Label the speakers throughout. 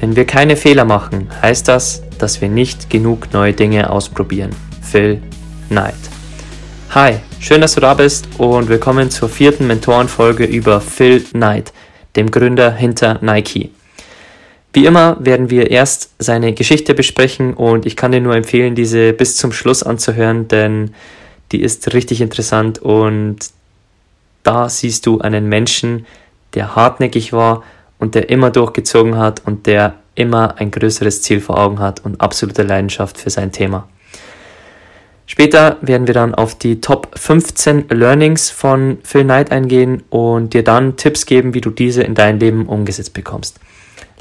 Speaker 1: Wenn wir keine Fehler machen, heißt das, dass wir nicht genug neue Dinge ausprobieren. Phil Knight. Hi, schön, dass du da bist und willkommen zur vierten Mentorenfolge über Phil Knight, dem Gründer hinter Nike. Wie immer werden wir erst seine Geschichte besprechen und ich kann dir nur empfehlen, diese bis zum Schluss anzuhören, denn die ist richtig interessant und da siehst du einen Menschen, der hartnäckig war und der immer durchgezogen hat und der immer ein größeres Ziel vor Augen hat und absolute Leidenschaft für sein Thema. Später werden wir dann auf die Top 15 Learnings von Phil Knight eingehen und dir dann Tipps geben, wie du diese in dein Leben umgesetzt bekommst.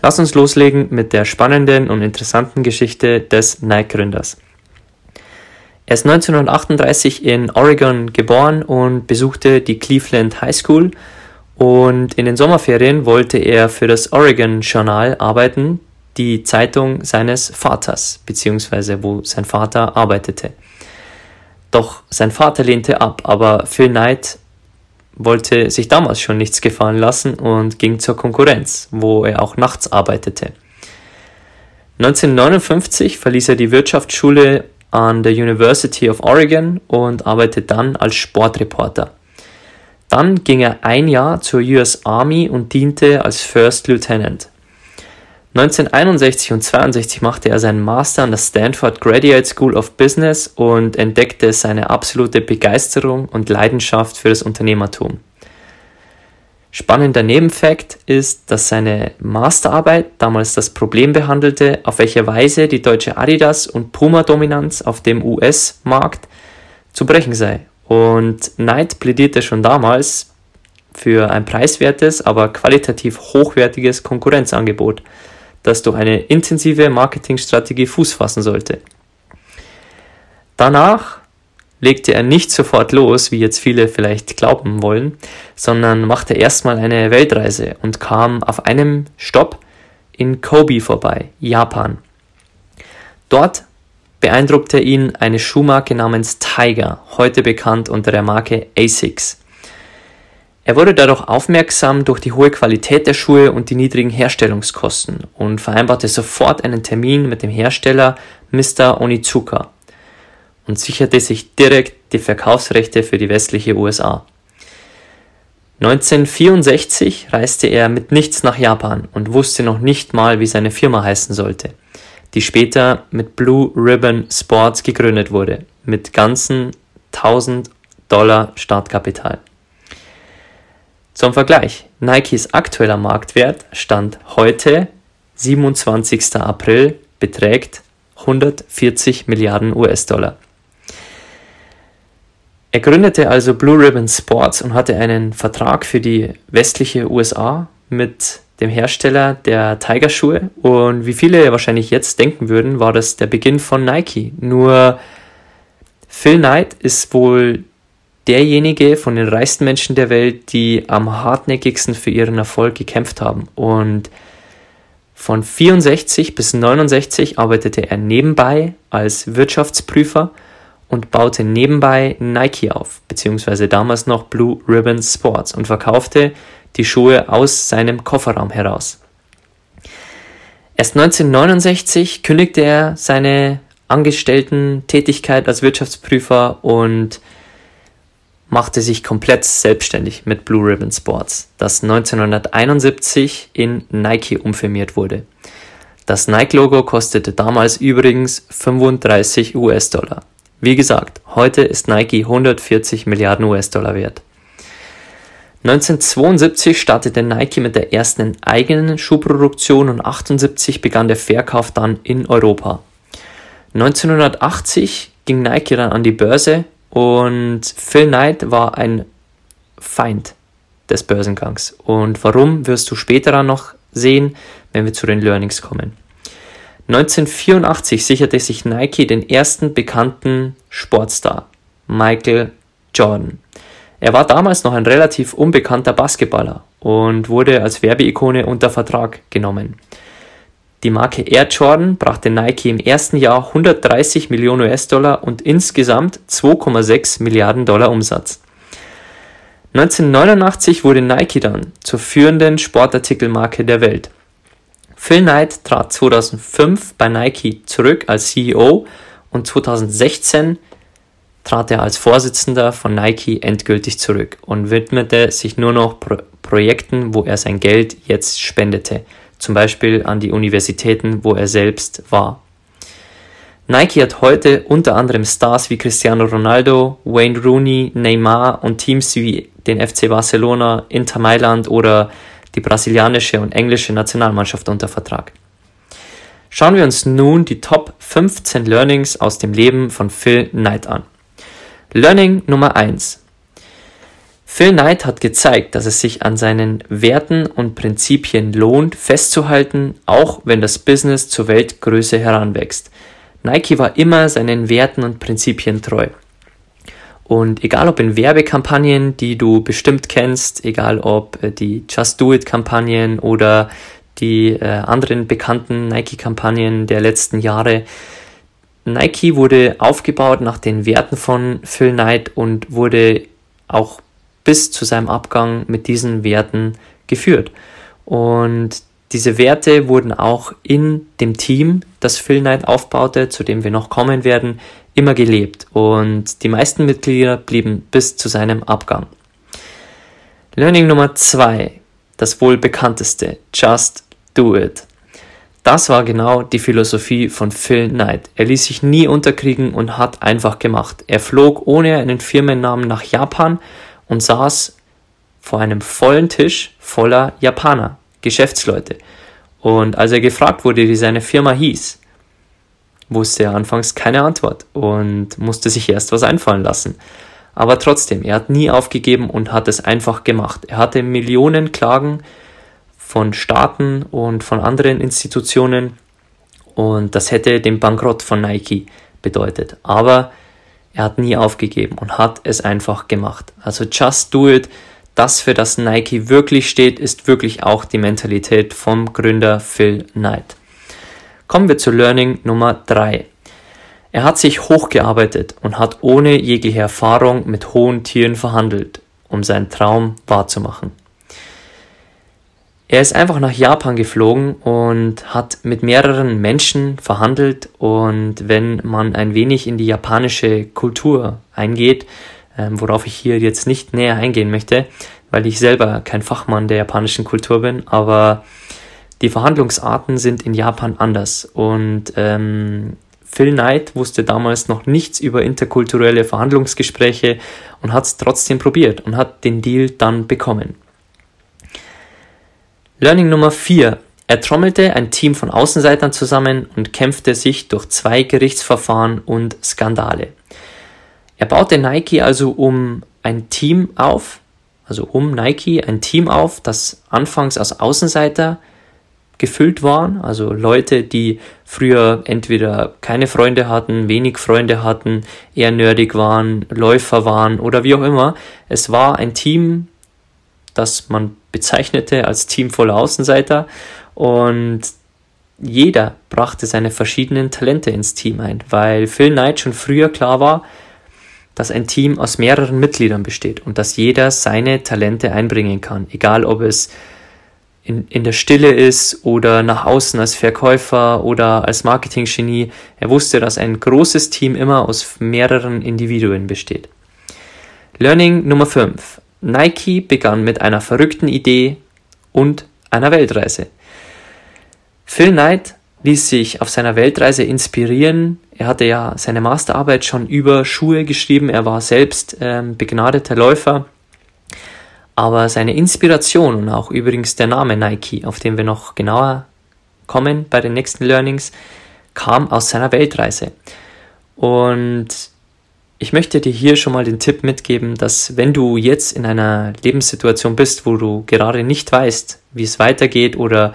Speaker 1: Lass uns loslegen mit der spannenden und interessanten Geschichte des Nike-Gründers. Er ist 1938 in Oregon geboren und besuchte die Cleveland High School und in den Sommerferien wollte er für das Oregon Journal arbeiten, die Zeitung seines Vaters, beziehungsweise wo sein Vater arbeitete. Doch sein Vater lehnte ab, aber Phil Knight wollte sich damals schon nichts gefallen lassen und ging zur Konkurrenz, wo er auch nachts arbeitete. 1959 verließ er die Wirtschaftsschule an der University of Oregon und arbeitete dann als Sportreporter. Dann ging er ein Jahr zur US Army und diente als First Lieutenant. 1961 und 62 machte er seinen Master an der Stanford Graduate School of Business und entdeckte seine absolute Begeisterung und Leidenschaft für das Unternehmertum. Spannender Nebenfakt ist, dass seine Masterarbeit damals das Problem behandelte, auf welche Weise die deutsche Adidas- und Puma-Dominanz auf dem US-Markt zu brechen sei und Knight plädierte schon damals für ein preiswertes, aber qualitativ hochwertiges Konkurrenzangebot, das durch eine intensive Marketingstrategie Fuß fassen sollte. Danach legte er nicht sofort los, wie jetzt viele vielleicht glauben wollen, sondern machte erstmal eine Weltreise und kam auf einem Stopp in Kobe vorbei, Japan. Dort beeindruckte ihn eine Schuhmarke namens Tiger, heute bekannt unter der Marke ASICS. Er wurde dadurch aufmerksam durch die hohe Qualität der Schuhe und die niedrigen Herstellungskosten und vereinbarte sofort einen Termin mit dem Hersteller Mr. Onizuka und sicherte sich direkt die Verkaufsrechte für die westliche USA. 1964 reiste er mit nichts nach Japan und wusste noch nicht mal, wie seine Firma heißen sollte die später mit Blue Ribbon Sports gegründet wurde, mit ganzen 1000 Dollar Startkapital. Zum Vergleich, Nikes aktueller Marktwert stand heute, 27. April, beträgt 140 Milliarden US-Dollar. Er gründete also Blue Ribbon Sports und hatte einen Vertrag für die westliche USA mit dem Hersteller der Tiger-Schuhe. Und wie viele wahrscheinlich jetzt denken würden, war das der Beginn von Nike. Nur Phil Knight ist wohl derjenige von den reichsten Menschen der Welt, die am hartnäckigsten für ihren Erfolg gekämpft haben. Und von 64 bis 69 arbeitete er nebenbei als Wirtschaftsprüfer und baute nebenbei Nike auf, beziehungsweise damals noch Blue Ribbon Sports und verkaufte die Schuhe aus seinem Kofferraum heraus. Erst 1969 kündigte er seine Angestellten-Tätigkeit als Wirtschaftsprüfer und machte sich komplett selbstständig mit Blue Ribbon Sports, das 1971 in Nike umfirmiert wurde. Das Nike-Logo kostete damals übrigens 35 US-Dollar. Wie gesagt, heute ist Nike 140 Milliarden US-Dollar wert. 1972 startete Nike mit der ersten eigenen Schuhproduktion und 1978 begann der Verkauf dann in Europa. 1980 ging Nike dann an die Börse und Phil Knight war ein Feind des Börsengangs. Und warum wirst du später dann noch sehen, wenn wir zu den Learnings kommen. 1984 sicherte sich Nike den ersten bekannten Sportstar, Michael Jordan. Er war damals noch ein relativ unbekannter Basketballer und wurde als Werbeikone unter Vertrag genommen. Die Marke Air Jordan brachte Nike im ersten Jahr 130 Millionen US-Dollar und insgesamt 2,6 Milliarden Dollar Umsatz. 1989 wurde Nike dann zur führenden Sportartikelmarke der Welt. Phil Knight trat 2005 bei Nike zurück als CEO und 2016 trat er als Vorsitzender von Nike endgültig zurück und widmete sich nur noch Pro Projekten, wo er sein Geld jetzt spendete, zum Beispiel an die Universitäten, wo er selbst war. Nike hat heute unter anderem Stars wie Cristiano Ronaldo, Wayne Rooney, Neymar und Teams wie den FC Barcelona, Inter Mailand oder die brasilianische und englische Nationalmannschaft unter Vertrag. Schauen wir uns nun die Top 15 Learnings aus dem Leben von Phil Knight an. Learning Nummer 1. Phil Knight hat gezeigt, dass es sich an seinen Werten und Prinzipien lohnt, festzuhalten, auch wenn das Business zur Weltgröße heranwächst. Nike war immer seinen Werten und Prinzipien treu. Und egal ob in Werbekampagnen, die du bestimmt kennst, egal ob äh, die Just Do It Kampagnen oder die äh, anderen bekannten Nike-Kampagnen der letzten Jahre, Nike wurde aufgebaut nach den Werten von Phil Knight und wurde auch bis zu seinem Abgang mit diesen Werten geführt. Und diese Werte wurden auch in dem Team, das Phil Knight aufbaute, zu dem wir noch kommen werden, immer gelebt. Und die meisten Mitglieder blieben bis zu seinem Abgang. Learning Nummer zwei, das wohl bekannteste, Just Do It. Das war genau die Philosophie von Phil Knight. Er ließ sich nie unterkriegen und hat einfach gemacht. Er flog ohne einen Firmennamen nach Japan und saß vor einem vollen Tisch voller Japaner, Geschäftsleute. Und als er gefragt wurde, wie seine Firma hieß, wusste er anfangs keine Antwort und musste sich erst was einfallen lassen. Aber trotzdem, er hat nie aufgegeben und hat es einfach gemacht. Er hatte Millionen Klagen von Staaten und von anderen Institutionen und das hätte den Bankrott von Nike bedeutet. Aber er hat nie aufgegeben und hat es einfach gemacht. Also just do it. Das, für das Nike wirklich steht, ist wirklich auch die Mentalität vom Gründer Phil Knight. Kommen wir zu Learning Nummer 3. Er hat sich hochgearbeitet und hat ohne jegliche Erfahrung mit hohen Tieren verhandelt, um seinen Traum wahrzumachen. Er ist einfach nach Japan geflogen und hat mit mehreren Menschen verhandelt und wenn man ein wenig in die japanische Kultur eingeht, ähm, worauf ich hier jetzt nicht näher eingehen möchte, weil ich selber kein Fachmann der japanischen Kultur bin, aber die Verhandlungsarten sind in Japan anders und ähm, Phil Knight wusste damals noch nichts über interkulturelle Verhandlungsgespräche und hat es trotzdem probiert und hat den Deal dann bekommen. Learning Nummer 4. Er trommelte ein Team von Außenseitern zusammen und kämpfte sich durch zwei Gerichtsverfahren und Skandale. Er baute Nike also um ein Team auf, also um Nike ein Team auf, das anfangs aus Außenseiter gefüllt waren, also Leute, die früher entweder keine Freunde hatten, wenig Freunde hatten, eher nerdig waren, Läufer waren oder wie auch immer. Es war ein Team, das man bezeichnete als Team voller Außenseiter und jeder brachte seine verschiedenen Talente ins Team ein, weil Phil Knight schon früher klar war, dass ein Team aus mehreren Mitgliedern besteht und dass jeder seine Talente einbringen kann, egal ob es in, in der Stille ist oder nach außen als Verkäufer oder als Marketinggenie. Er wusste, dass ein großes Team immer aus mehreren Individuen besteht. Learning Nummer 5. Nike begann mit einer verrückten Idee und einer Weltreise. Phil Knight ließ sich auf seiner Weltreise inspirieren. Er hatte ja seine Masterarbeit schon über Schuhe geschrieben. Er war selbst ähm, begnadeter Läufer. Aber seine Inspiration und auch übrigens der Name Nike, auf den wir noch genauer kommen bei den nächsten Learnings, kam aus seiner Weltreise. Und ich möchte dir hier schon mal den Tipp mitgeben, dass wenn du jetzt in einer Lebenssituation bist, wo du gerade nicht weißt, wie es weitergeht oder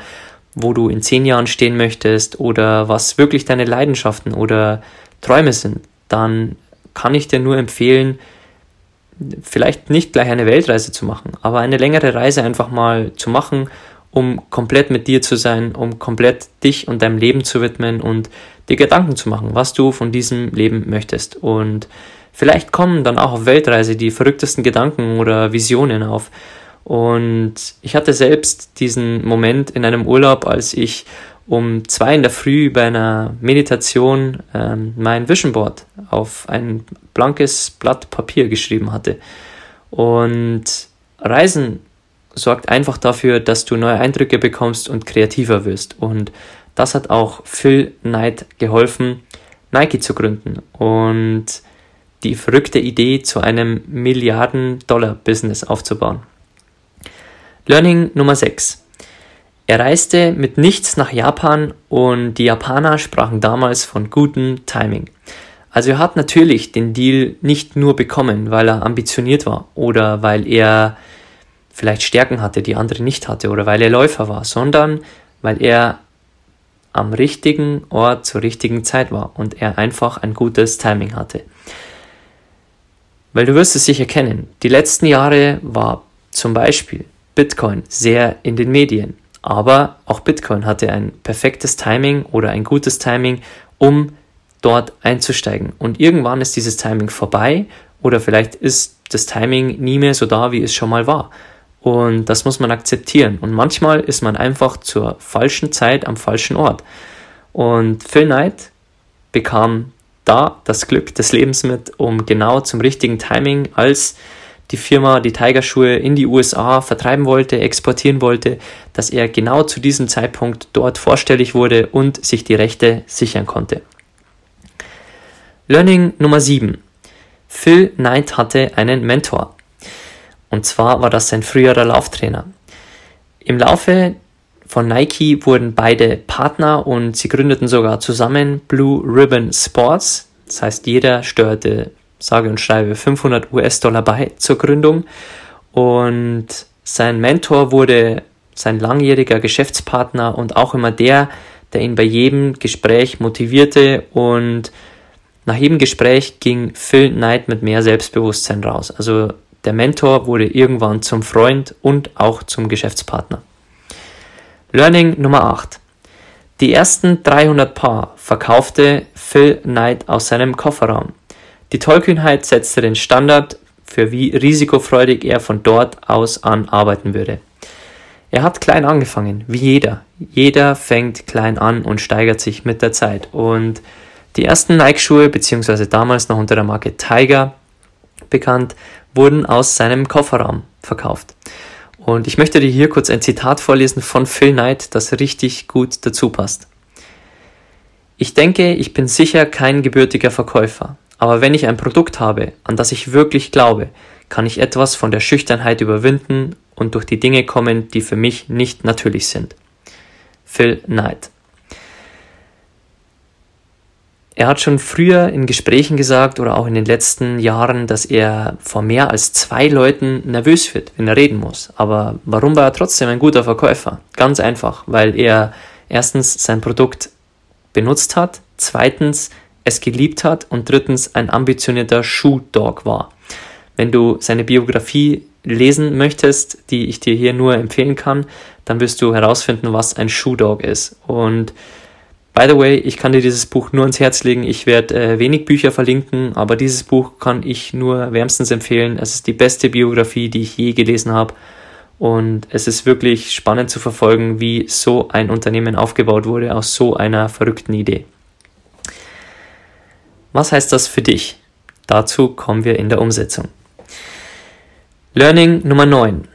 Speaker 1: wo du in zehn Jahren stehen möchtest oder was wirklich deine Leidenschaften oder Träume sind, dann kann ich dir nur empfehlen, vielleicht nicht gleich eine Weltreise zu machen, aber eine längere Reise einfach mal zu machen, um komplett mit dir zu sein, um komplett dich und deinem Leben zu widmen und dir Gedanken zu machen, was du von diesem Leben möchtest. Und vielleicht kommen dann auch auf Weltreise die verrücktesten Gedanken oder Visionen auf. Und ich hatte selbst diesen Moment in einem Urlaub, als ich um zwei in der Früh bei einer Meditation ähm, mein Vision Board auf ein blankes Blatt Papier geschrieben hatte. Und Reisen sorgt einfach dafür, dass du neue Eindrücke bekommst und kreativer wirst. Und das hat auch Phil Knight geholfen, Nike zu gründen und die verrückte Idee zu einem Milliarden-Dollar-Business aufzubauen. Learning Nummer 6. Er reiste mit nichts nach Japan und die Japaner sprachen damals von gutem Timing. Also er hat natürlich den Deal nicht nur bekommen, weil er ambitioniert war oder weil er vielleicht Stärken hatte, die andere nicht hatte oder weil er Läufer war, sondern weil er am richtigen Ort zur richtigen Zeit war und er einfach ein gutes Timing hatte. Weil du wirst es sicher kennen, die letzten Jahre war zum Beispiel Bitcoin sehr in den Medien. Aber auch Bitcoin hatte ein perfektes Timing oder ein gutes Timing, um dort einzusteigen. Und irgendwann ist dieses Timing vorbei oder vielleicht ist das Timing nie mehr so da, wie es schon mal war. Und das muss man akzeptieren. Und manchmal ist man einfach zur falschen Zeit am falschen Ort. Und Phil Knight bekam da das Glück des Lebens mit, um genau zum richtigen Timing als die Firma die Tigerschuhe in die USA vertreiben wollte, exportieren wollte, dass er genau zu diesem Zeitpunkt dort vorstellig wurde und sich die Rechte sichern konnte. Learning Nummer 7. Phil Knight hatte einen Mentor. Und zwar war das sein früherer Lauftrainer. Im Laufe von Nike wurden beide Partner und sie gründeten sogar zusammen Blue Ribbon Sports. Das heißt, jeder steuerte sage und schreibe 500 US-Dollar bei zur Gründung und sein Mentor wurde sein langjähriger Geschäftspartner und auch immer der, der ihn bei jedem Gespräch motivierte und nach jedem Gespräch ging Phil Knight mit mehr Selbstbewusstsein raus. Also der Mentor wurde irgendwann zum Freund und auch zum Geschäftspartner. Learning Nummer 8. Die ersten 300 Paar verkaufte Phil Knight aus seinem Kofferraum. Die Tollkühnheit setzte den Standard für wie risikofreudig er von dort aus an arbeiten würde. Er hat klein angefangen, wie jeder. Jeder fängt klein an und steigert sich mit der Zeit. Und die ersten Nike-Schuhe, beziehungsweise damals noch unter der Marke Tiger bekannt, wurden aus seinem Kofferraum verkauft. Und ich möchte dir hier kurz ein Zitat vorlesen von Phil Knight, das richtig gut dazu passt. Ich denke, ich bin sicher kein gebürtiger Verkäufer, aber wenn ich ein Produkt habe, an das ich wirklich glaube, kann ich etwas von der Schüchternheit überwinden und durch die Dinge kommen, die für mich nicht natürlich sind. Phil Knight. Er hat schon früher in Gesprächen gesagt oder auch in den letzten Jahren, dass er vor mehr als zwei Leuten nervös wird, wenn er reden muss. Aber warum war er trotzdem ein guter Verkäufer? Ganz einfach, weil er erstens sein Produkt benutzt hat, zweitens es geliebt hat und drittens ein ambitionierter Shoe-Dog war. Wenn du seine Biografie lesen möchtest, die ich dir hier nur empfehlen kann, dann wirst du herausfinden, was ein Shoe-Dog ist. Und by the way, ich kann dir dieses Buch nur ans Herz legen. Ich werde äh, wenig Bücher verlinken, aber dieses Buch kann ich nur wärmstens empfehlen. Es ist die beste Biografie, die ich je gelesen habe. Und es ist wirklich spannend zu verfolgen, wie so ein Unternehmen aufgebaut wurde aus so einer verrückten Idee. Was heißt das für dich? Dazu kommen wir in der Umsetzung. Learning Nummer 9.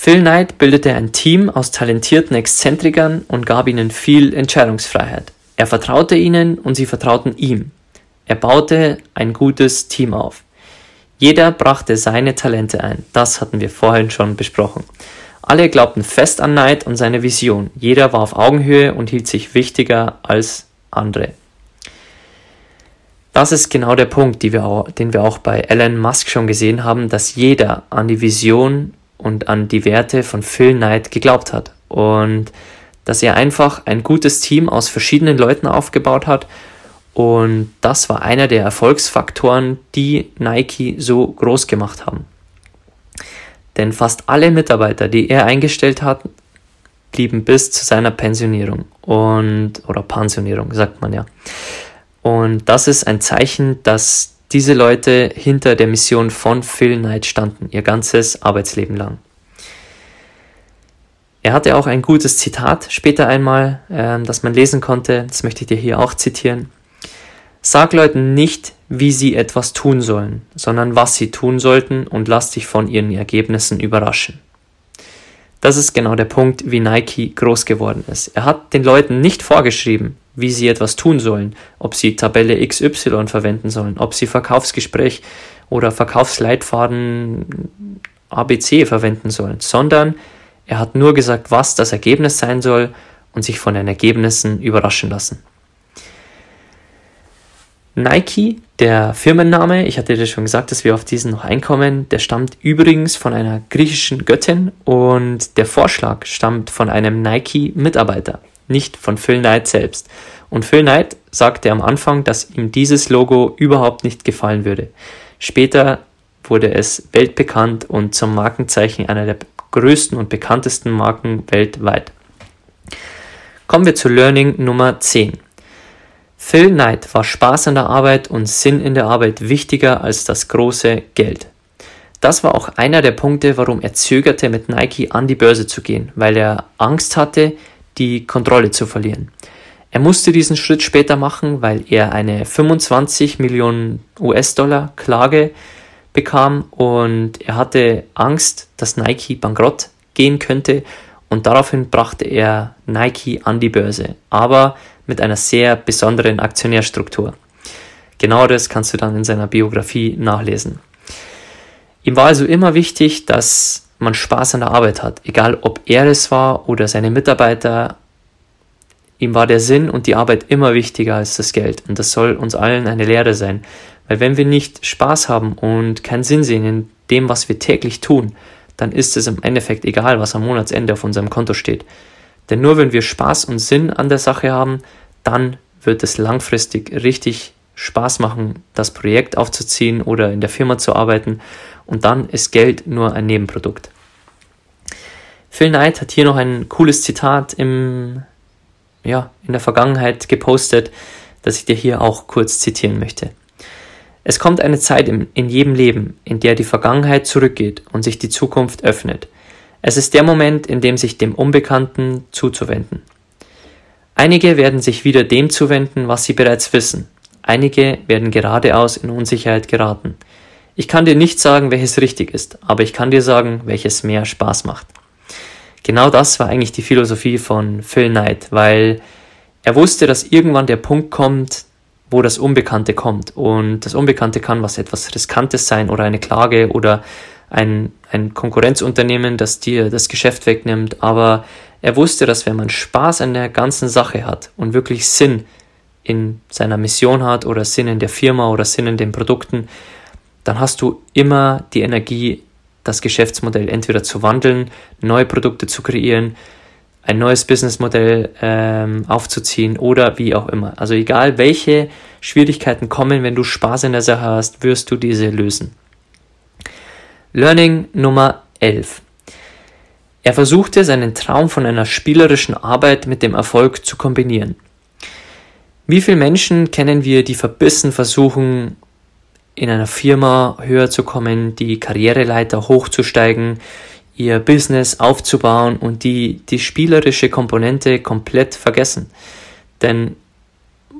Speaker 1: Phil Knight bildete ein Team aus talentierten Exzentrikern und gab ihnen viel Entscheidungsfreiheit. Er vertraute ihnen und sie vertrauten ihm. Er baute ein gutes Team auf. Jeder brachte seine Talente ein. Das hatten wir vorhin schon besprochen. Alle glaubten fest an Knight und seine Vision. Jeder war auf Augenhöhe und hielt sich wichtiger als andere. das ist genau der Punkt, wir auch, den wir auch bei Elon Musk schon gesehen haben, dass jeder an die Vision und an die Werte von Phil Knight geglaubt hat. Und dass er einfach ein gutes Team aus verschiedenen Leuten aufgebaut hat. Und das war einer der Erfolgsfaktoren, die Nike so groß gemacht haben. Denn fast alle Mitarbeiter, die er eingestellt hat, blieben bis zu seiner Pensionierung und oder Pensionierung, sagt man ja. Und das ist ein Zeichen, dass diese Leute hinter der Mission von Phil Knight standen, ihr ganzes Arbeitsleben lang. Er hatte auch ein gutes Zitat später einmal, äh, das man lesen konnte. Das möchte ich dir hier auch zitieren. Sag Leuten nicht, wie sie etwas tun sollen, sondern was sie tun sollten und lass dich von ihren Ergebnissen überraschen. Das ist genau der Punkt, wie Nike groß geworden ist. Er hat den Leuten nicht vorgeschrieben, wie sie etwas tun sollen, ob sie Tabelle XY verwenden sollen, ob sie Verkaufsgespräch oder Verkaufsleitfaden ABC verwenden sollen, sondern er hat nur gesagt, was das Ergebnis sein soll und sich von den Ergebnissen überraschen lassen. Nike, der Firmenname, ich hatte dir schon gesagt, dass wir auf diesen noch einkommen, der stammt übrigens von einer griechischen Göttin und der Vorschlag stammt von einem Nike-Mitarbeiter, nicht von Phil Knight selbst. Und Phil Knight sagte am Anfang, dass ihm dieses Logo überhaupt nicht gefallen würde. Später wurde es weltbekannt und zum Markenzeichen einer der größten und bekanntesten Marken weltweit. Kommen wir zu Learning Nummer 10. Phil Knight war Spaß an der Arbeit und Sinn in der Arbeit wichtiger als das große Geld. Das war auch einer der Punkte, warum er zögerte, mit Nike an die Börse zu gehen, weil er Angst hatte, die Kontrolle zu verlieren. Er musste diesen Schritt später machen, weil er eine 25 Millionen US-Dollar Klage bekam und er hatte Angst, dass Nike bankrott gehen könnte und daraufhin brachte er Nike an die Börse, aber mit einer sehr besonderen Aktionärstruktur. Genaueres kannst du dann in seiner Biografie nachlesen. Ihm war also immer wichtig, dass man Spaß an der Arbeit hat, egal ob er es war oder seine Mitarbeiter. Ihm war der Sinn und die Arbeit immer wichtiger als das Geld und das soll uns allen eine Lehre sein, weil wenn wir nicht Spaß haben und keinen Sinn sehen in dem, was wir täglich tun, dann ist es im Endeffekt egal, was am Monatsende auf unserem Konto steht. Denn nur wenn wir Spaß und Sinn an der Sache haben, dann wird es langfristig richtig Spaß machen, das Projekt aufzuziehen oder in der Firma zu arbeiten und dann ist Geld nur ein Nebenprodukt. Phil Knight hat hier noch ein cooles Zitat im, ja, in der Vergangenheit gepostet, das ich dir hier auch kurz zitieren möchte. Es kommt eine Zeit in, in jedem Leben, in der die Vergangenheit zurückgeht und sich die Zukunft öffnet. Es ist der Moment, in dem sich dem Unbekannten zuzuwenden. Einige werden sich wieder dem zuwenden, was sie bereits wissen. Einige werden geradeaus in Unsicherheit geraten. Ich kann dir nicht sagen, welches richtig ist, aber ich kann dir sagen, welches mehr Spaß macht. Genau das war eigentlich die Philosophie von Phil Knight, weil er wusste, dass irgendwann der Punkt kommt, wo das Unbekannte kommt. Und das Unbekannte kann was etwas Riskantes sein oder eine Klage oder ein, ein Konkurrenzunternehmen, das dir das Geschäft wegnimmt. Aber er wusste, dass wenn man Spaß an der ganzen Sache hat und wirklich Sinn in seiner Mission hat oder Sinn in der Firma oder Sinn in den Produkten, dann hast du immer die Energie, das Geschäftsmodell entweder zu wandeln, neue Produkte zu kreieren, ein neues Businessmodell ähm, aufzuziehen oder wie auch immer. Also egal welche Schwierigkeiten kommen, wenn du Spaß in der Sache hast, wirst du diese lösen. Learning Nummer 11. Er versuchte seinen Traum von einer spielerischen Arbeit mit dem Erfolg zu kombinieren. Wie viele Menschen kennen wir, die verbissen versuchen, in einer Firma höher zu kommen, die Karriereleiter hochzusteigen, ihr Business aufzubauen und die die spielerische Komponente komplett vergessen. Denn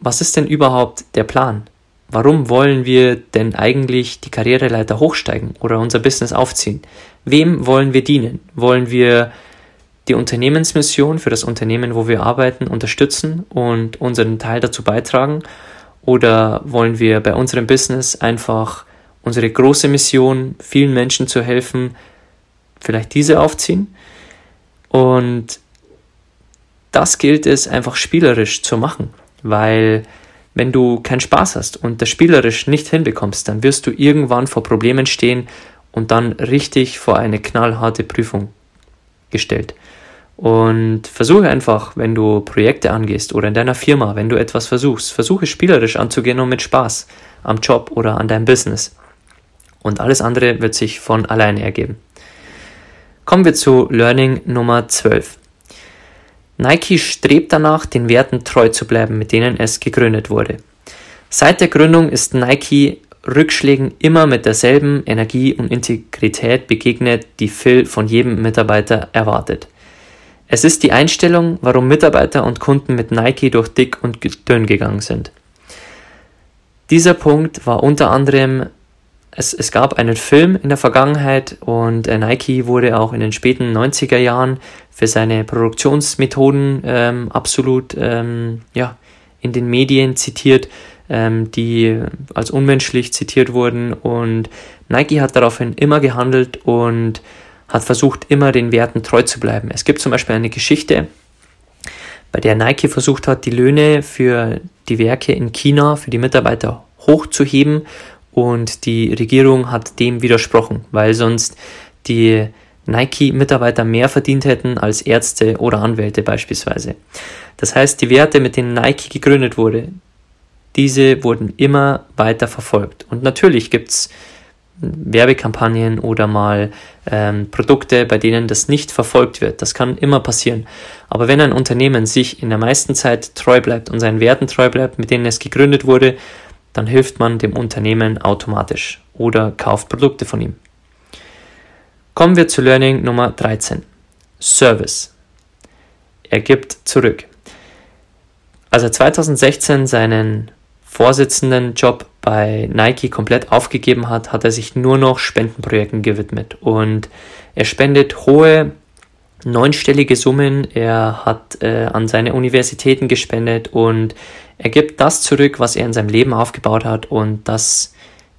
Speaker 1: was ist denn überhaupt der Plan? Warum wollen wir denn eigentlich die Karriereleiter hochsteigen oder unser Business aufziehen? Wem wollen wir dienen? Wollen wir die Unternehmensmission für das Unternehmen, wo wir arbeiten, unterstützen und unseren Teil dazu beitragen? Oder wollen wir bei unserem Business einfach unsere große Mission, vielen Menschen zu helfen, vielleicht diese aufziehen. Und das gilt es einfach spielerisch zu machen, weil wenn du keinen Spaß hast und das spielerisch nicht hinbekommst, dann wirst du irgendwann vor Problemen stehen und dann richtig vor eine knallharte Prüfung gestellt. Und versuche einfach, wenn du Projekte angehst oder in deiner Firma, wenn du etwas versuchst, versuche spielerisch anzugehen und mit Spaß am Job oder an deinem Business. Und alles andere wird sich von alleine ergeben. Kommen wir zu Learning Nummer 12. Nike strebt danach, den Werten treu zu bleiben, mit denen es gegründet wurde. Seit der Gründung ist Nike Rückschlägen immer mit derselben Energie und Integrität begegnet, die Phil von jedem Mitarbeiter erwartet. Es ist die Einstellung, warum Mitarbeiter und Kunden mit Nike durch dick und dünn gegangen sind. Dieser Punkt war unter anderem, es, es gab einen Film in der Vergangenheit und äh, Nike wurde auch in den späten 90er Jahren für seine Produktionsmethoden ähm, absolut ähm, ja, in den Medien zitiert ähm, die als unmenschlich zitiert wurden. Und Nike hat daraufhin immer gehandelt und hat versucht, immer den Werten treu zu bleiben. Es gibt zum Beispiel eine Geschichte, bei der Nike versucht hat, die Löhne für die Werke in China, für die Mitarbeiter hochzuheben und die Regierung hat dem widersprochen, weil sonst die Nike-Mitarbeiter mehr verdient hätten als Ärzte oder Anwälte beispielsweise. Das heißt, die Werte, mit denen Nike gegründet wurde, diese wurden immer weiter verfolgt. Und natürlich gibt es Werbekampagnen oder mal ähm, Produkte, bei denen das nicht verfolgt wird. Das kann immer passieren. Aber wenn ein Unternehmen sich in der meisten Zeit treu bleibt und seinen Werten treu bleibt, mit denen es gegründet wurde, dann hilft man dem Unternehmen automatisch oder kauft Produkte von ihm. Kommen wir zu Learning Nummer 13. Service. Er gibt zurück. Als er 2016 seinen Vorsitzendenjob bei Nike komplett aufgegeben hat, hat er sich nur noch Spendenprojekten gewidmet. Und er spendet hohe neunstellige Summen, er hat äh, an seine Universitäten gespendet und er gibt das zurück, was er in seinem Leben aufgebaut hat. Und das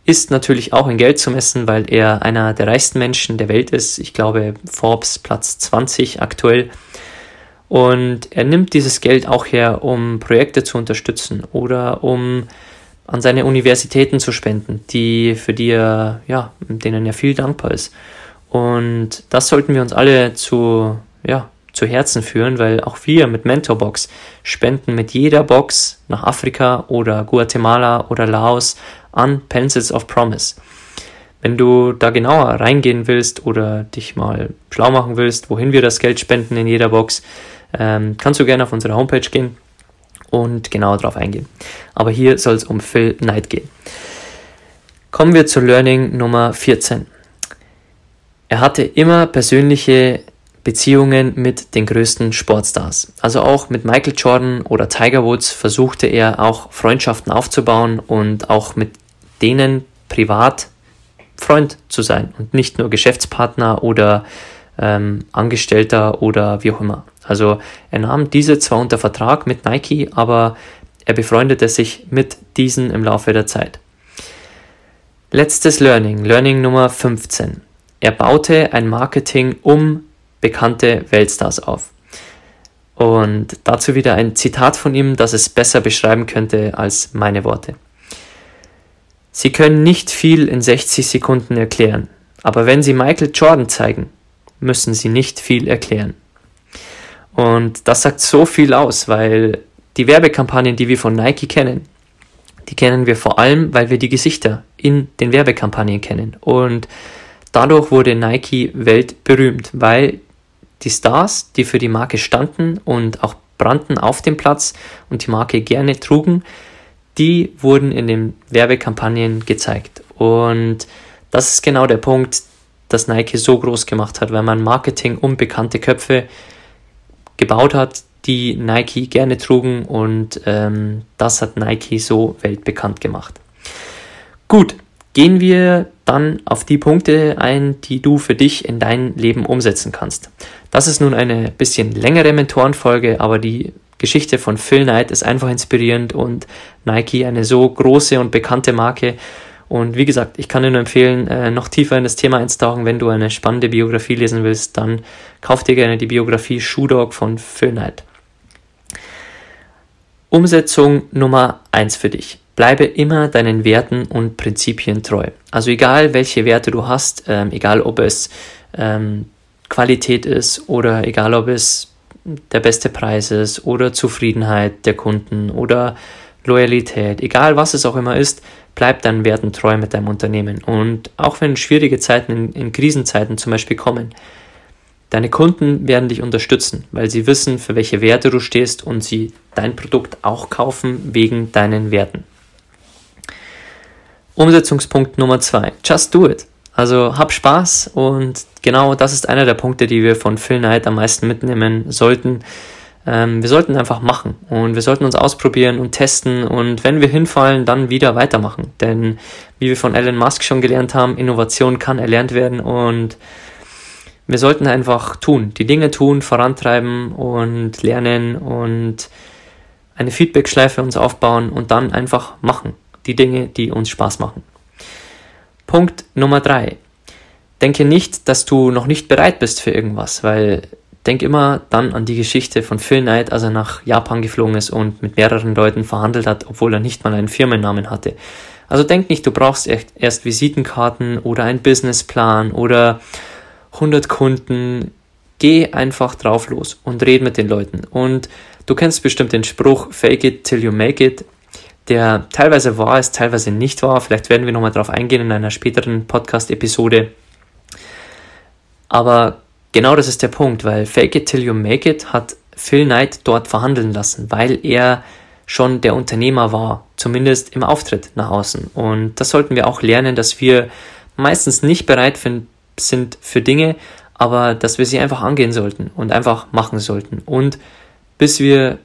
Speaker 1: ist natürlich auch in Geld zu messen, weil er einer der reichsten Menschen der Welt ist. Ich glaube, Forbes Platz 20 aktuell. Und er nimmt dieses Geld auch her, um Projekte zu unterstützen oder um an seine Universitäten zu spenden, die für die er, ja, denen er viel dankbar ist. Und das sollten wir uns alle zu, ja, zu Herzen führen, weil auch wir mit Mentorbox spenden mit jeder Box nach Afrika oder Guatemala oder Laos an Pencils of Promise. Wenn du da genauer reingehen willst oder dich mal schlau machen willst, wohin wir das Geld spenden in jeder Box, ähm, kannst du gerne auf unsere Homepage gehen und genauer darauf eingehen. Aber hier soll es um Phil Knight gehen. Kommen wir zu Learning Nummer 14. Er hatte immer persönliche Beziehungen mit den größten Sportstars. Also auch mit Michael Jordan oder Tiger Woods versuchte er auch Freundschaften aufzubauen und auch mit denen privat Freund zu sein und nicht nur Geschäftspartner oder ähm, Angestellter oder wie auch immer. Also er nahm diese zwar unter Vertrag mit Nike, aber er befreundete sich mit diesen im Laufe der Zeit. Letztes Learning, Learning Nummer 15. Er baute ein Marketing um bekannte Weltstars auf. Und dazu wieder ein Zitat von ihm, das es besser beschreiben könnte als meine Worte. Sie können nicht viel in 60 Sekunden erklären, aber wenn Sie Michael Jordan zeigen, müssen Sie nicht viel erklären. Und das sagt so viel aus, weil die Werbekampagnen, die wir von Nike kennen, die kennen wir vor allem, weil wir die Gesichter in den Werbekampagnen kennen. Und dadurch wurde Nike weltberühmt, weil die Stars, die für die Marke standen und auch brannten auf dem Platz und die Marke gerne trugen, die wurden in den Werbekampagnen gezeigt. Und das ist genau der Punkt, das Nike so groß gemacht hat, weil man Marketing um bekannte Köpfe gebaut hat, die Nike gerne trugen und ähm, das hat Nike so weltbekannt gemacht. Gut, gehen wir dann auf die Punkte ein, die du für dich in dein Leben umsetzen kannst. Das ist nun eine bisschen längere Mentorenfolge, aber die Geschichte von Phil Knight ist einfach inspirierend und Nike eine so große und bekannte Marke und wie gesagt, ich kann dir nur empfehlen, äh, noch tiefer in das Thema einzutauchen. Wenn du eine spannende Biografie lesen willst, dann kauf dir gerne die Biografie Shoe Dog von Phil Knight. Umsetzung Nummer eins für dich. Bleibe immer deinen Werten und Prinzipien treu. Also egal, welche Werte du hast, ähm, egal ob es ähm, Qualität ist oder egal ob es der beste Preis ist oder Zufriedenheit der Kunden oder Loyalität, egal was es auch immer ist, bleib deinen Werten treu mit deinem Unternehmen. Und auch wenn schwierige Zeiten in, in Krisenzeiten zum Beispiel kommen, deine Kunden werden dich unterstützen, weil sie wissen, für welche Werte du stehst und sie dein Produkt auch kaufen wegen deinen Werten. Umsetzungspunkt Nummer zwei. Just do it. Also hab Spaß und genau das ist einer der Punkte, die wir von Phil Knight am meisten mitnehmen sollten. Ähm, wir sollten einfach machen und wir sollten uns ausprobieren und testen und wenn wir hinfallen, dann wieder weitermachen. Denn wie wir von Elon Musk schon gelernt haben, Innovation kann erlernt werden und wir sollten einfach tun, die Dinge tun, vorantreiben und lernen und eine Feedback-Schleife uns aufbauen und dann einfach machen. Die Dinge, die uns Spaß machen. Punkt Nummer drei. Denke nicht, dass du noch nicht bereit bist für irgendwas, weil denk immer dann an die Geschichte von Phil Knight, als er nach Japan geflogen ist und mit mehreren Leuten verhandelt hat, obwohl er nicht mal einen Firmennamen hatte. Also denk nicht, du brauchst erst Visitenkarten oder einen Businessplan oder 100 Kunden. Geh einfach drauf los und red mit den Leuten. Und du kennst bestimmt den Spruch, fake it till you make it der teilweise wahr ist, teilweise nicht wahr. Vielleicht werden wir nochmal darauf eingehen in einer späteren Podcast-Episode. Aber genau das ist der Punkt, weil Fake It Till You Make It hat Phil Knight dort verhandeln lassen, weil er schon der Unternehmer war, zumindest im Auftritt nach außen. Und das sollten wir auch lernen, dass wir meistens nicht bereit sind für Dinge, aber dass wir sie einfach angehen sollten und einfach machen sollten. Und bis wir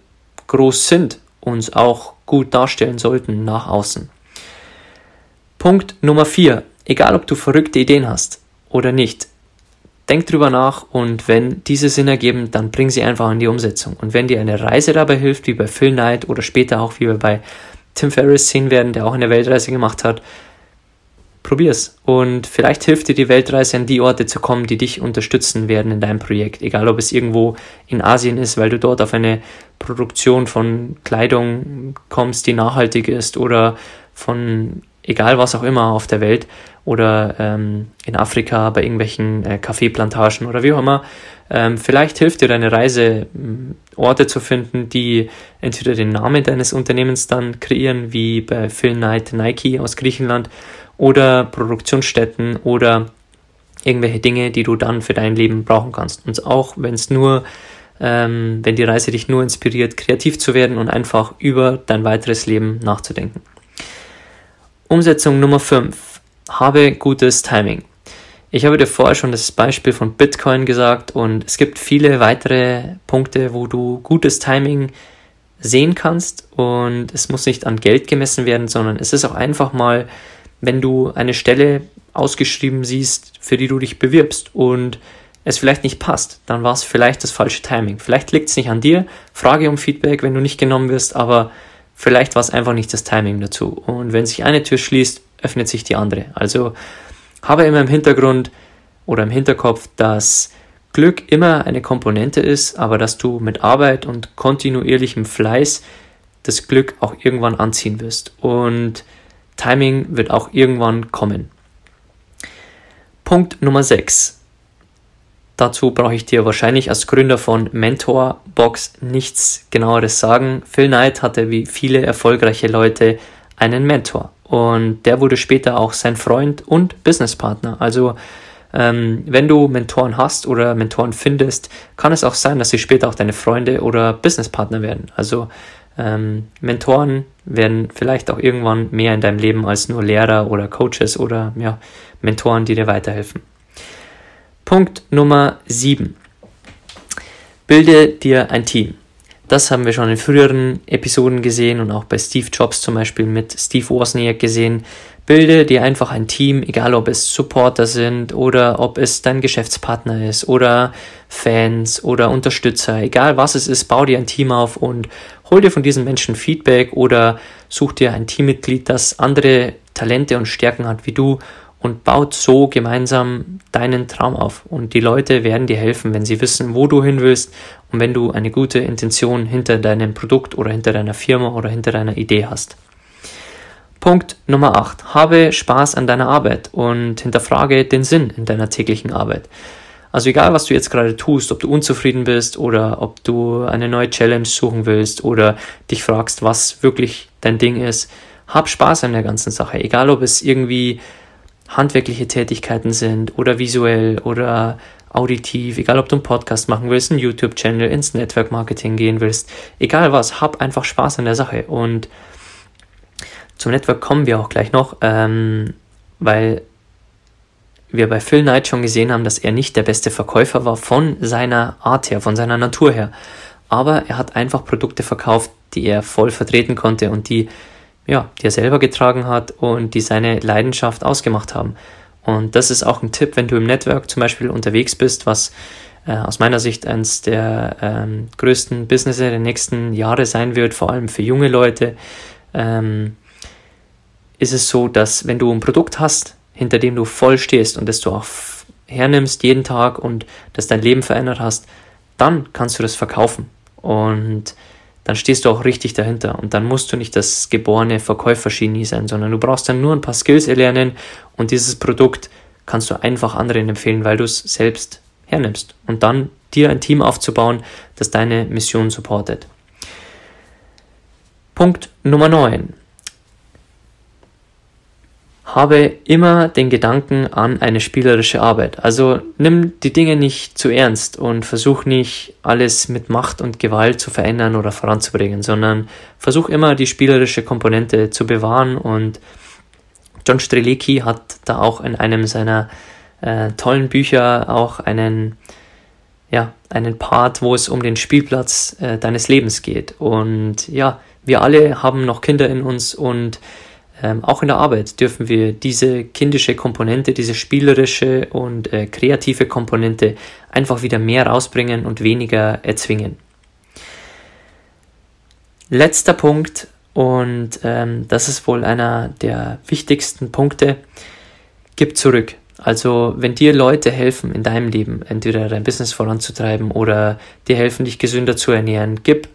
Speaker 1: groß sind, uns auch gut darstellen sollten nach außen. Punkt Nummer 4. Egal ob du verrückte Ideen hast oder nicht, denk drüber nach und wenn diese Sinn ergeben, dann bring sie einfach in die Umsetzung. Und wenn dir eine Reise dabei hilft, wie bei Phil Knight oder später auch wie wir bei Tim Ferriss sehen werden, der auch eine Weltreise gemacht hat, probier's. Und vielleicht hilft dir die Weltreise, an die Orte zu kommen, die dich unterstützen werden in deinem Projekt. Egal, ob es irgendwo in Asien ist, weil du dort auf eine Produktion von Kleidung kommst, die nachhaltig ist oder von egal was auch immer auf der Welt oder ähm, in Afrika bei irgendwelchen äh, Kaffeeplantagen oder wie auch immer. Ähm, vielleicht hilft dir deine Reise, Orte zu finden, die entweder den Namen deines Unternehmens dann kreieren, wie bei Phil Knight Nike aus Griechenland, oder Produktionsstätten oder irgendwelche Dinge, die du dann für dein Leben brauchen kannst. Und auch wenn es nur, ähm, wenn die Reise dich nur inspiriert, kreativ zu werden und einfach über dein weiteres Leben nachzudenken. Umsetzung Nummer 5. Habe gutes Timing. Ich habe dir vorher schon das Beispiel von Bitcoin gesagt und es gibt viele weitere Punkte, wo du gutes Timing sehen kannst und es muss nicht an Geld gemessen werden, sondern es ist auch einfach mal wenn du eine Stelle ausgeschrieben siehst, für die du dich bewirbst und es vielleicht nicht passt, dann war es vielleicht das falsche Timing. Vielleicht liegt es nicht an dir, frage um Feedback, wenn du nicht genommen wirst, aber vielleicht war es einfach nicht das Timing dazu. Und wenn sich eine Tür schließt, öffnet sich die andere. Also habe immer im Hintergrund oder im Hinterkopf, dass Glück immer eine Komponente ist, aber dass du mit Arbeit und kontinuierlichem Fleiß das Glück auch irgendwann anziehen wirst. Und Timing wird auch irgendwann kommen. Punkt Nummer 6. Dazu brauche ich dir wahrscheinlich als Gründer von Mentorbox nichts genaueres sagen. Phil Knight hatte wie viele erfolgreiche Leute einen Mentor und der wurde später auch sein Freund und Businesspartner. Also ähm, wenn du Mentoren hast oder Mentoren findest, kann es auch sein, dass sie später auch deine Freunde oder Businesspartner werden. Also ähm, Mentoren werden vielleicht auch irgendwann mehr in deinem Leben als nur Lehrer oder Coaches oder ja, Mentoren, die dir weiterhelfen. Punkt Nummer 7. Bilde dir ein Team. Das haben wir schon in früheren Episoden gesehen und auch bei Steve Jobs zum Beispiel mit Steve Wozniak gesehen. Bilde dir einfach ein Team, egal ob es Supporter sind oder ob es dein Geschäftspartner ist oder Fans oder Unterstützer, egal was es ist, bau dir ein Team auf und hol dir von diesen Menschen Feedback oder such dir ein Teammitglied, das andere Talente und Stärken hat wie du und baut so gemeinsam deinen Traum auf. Und die Leute werden dir helfen, wenn sie wissen, wo du hin willst und wenn du eine gute Intention hinter deinem Produkt oder hinter deiner Firma oder hinter deiner Idee hast. Punkt Nummer 8. Habe Spaß an deiner Arbeit und hinterfrage den Sinn in deiner täglichen Arbeit. Also egal, was du jetzt gerade tust, ob du unzufrieden bist oder ob du eine neue Challenge suchen willst oder dich fragst, was wirklich dein Ding ist, hab Spaß an der ganzen Sache. Egal, ob es irgendwie handwerkliche Tätigkeiten sind oder visuell oder auditiv, egal ob du einen Podcast machen willst, einen YouTube-Channel, ins Network Marketing gehen willst, egal was, hab einfach Spaß an der Sache. Und zum Network kommen wir auch gleich noch, ähm, weil wir bei Phil Knight schon gesehen haben, dass er nicht der beste Verkäufer war von seiner Art her, von seiner Natur her. Aber er hat einfach Produkte verkauft, die er voll vertreten konnte und die ja, die er selber getragen hat und die seine Leidenschaft ausgemacht haben. Und das ist auch ein Tipp, wenn du im Network zum Beispiel unterwegs bist, was äh, aus meiner Sicht eines der ähm, größten Business der nächsten Jahre sein wird, vor allem für junge Leute, ähm, ist es so, dass wenn du ein Produkt hast, hinter dem du voll stehst und das du auch hernimmst jeden Tag und das dein Leben verändert hast, dann kannst du das verkaufen. Und dann stehst du auch richtig dahinter. Und dann musst du nicht das geborene Verkäufergenie sein, sondern du brauchst dann nur ein paar Skills erlernen. Und dieses Produkt kannst du einfach anderen empfehlen, weil du es selbst hernimmst. Und dann dir ein Team aufzubauen, das deine Mission supportet. Punkt Nummer 9 habe immer den Gedanken an eine spielerische Arbeit. Also nimm die Dinge nicht zu ernst und versuch nicht alles mit Macht und Gewalt zu verändern oder voranzubringen, sondern versuch immer die spielerische Komponente zu bewahren und John Strelicki hat da auch in einem seiner äh, tollen Bücher auch einen ja, einen Part, wo es um den Spielplatz äh, deines Lebens geht. Und ja, wir alle haben noch Kinder in uns und ähm, auch in der Arbeit dürfen wir diese kindische Komponente, diese spielerische und äh, kreative Komponente einfach wieder mehr rausbringen und weniger erzwingen. Letzter Punkt, und ähm, das ist wohl einer der wichtigsten Punkte, gib zurück. Also wenn dir Leute helfen in deinem Leben, entweder dein Business voranzutreiben oder dir helfen, dich gesünder zu ernähren, gib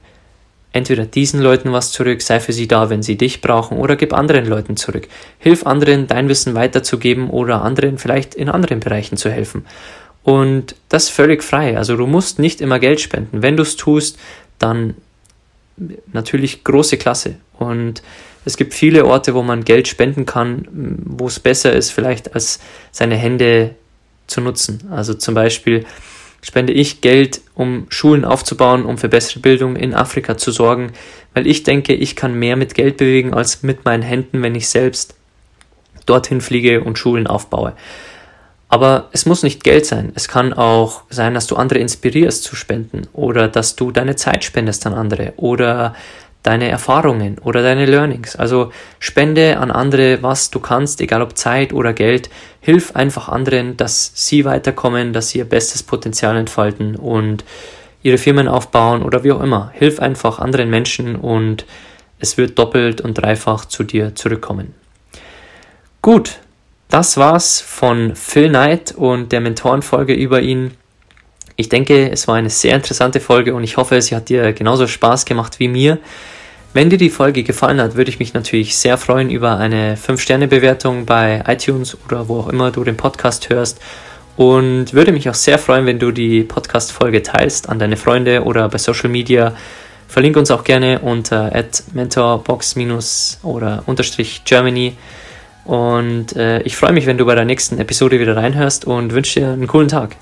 Speaker 1: entweder diesen Leuten was zurück, sei für sie da, wenn sie dich brauchen, oder gib anderen Leuten zurück. Hilf anderen, dein Wissen weiterzugeben oder anderen vielleicht in anderen Bereichen zu helfen. Und das völlig frei. Also du musst nicht immer Geld spenden. Wenn du es tust, dann natürlich große Klasse. Und es gibt viele Orte, wo man Geld spenden kann, wo es besser ist, vielleicht als seine Hände zu nutzen. Also zum Beispiel spende ich Geld, um Schulen aufzubauen, um für bessere Bildung in Afrika zu sorgen, weil ich denke, ich kann mehr mit Geld bewegen als mit meinen Händen, wenn ich selbst dorthin fliege und Schulen aufbaue. Aber es muss nicht Geld sein. Es kann auch sein, dass du andere inspirierst zu spenden oder dass du deine Zeit spendest an andere oder deine Erfahrungen oder deine Learnings. Also spende an andere, was du kannst, egal ob Zeit oder Geld. Hilf einfach anderen, dass sie weiterkommen, dass sie ihr bestes Potenzial entfalten und ihre Firmen aufbauen oder wie auch immer. Hilf einfach anderen Menschen und es wird doppelt und dreifach zu dir zurückkommen. Gut, das war's von Phil Knight und der Mentorenfolge über ihn. Ich denke, es war eine sehr interessante Folge und ich hoffe, sie hat dir genauso Spaß gemacht wie mir. Wenn dir die Folge gefallen hat, würde ich mich natürlich sehr freuen über eine 5-Sterne-Bewertung bei iTunes oder wo auch immer du den Podcast hörst. Und würde mich auch sehr freuen, wenn du die Podcast-Folge teilst an deine Freunde oder bei Social Media. Verlinke uns auch gerne unter mentorbox- oder unterstrich Germany. Und äh, ich freue mich, wenn du bei der nächsten Episode wieder reinhörst und wünsche dir einen coolen Tag.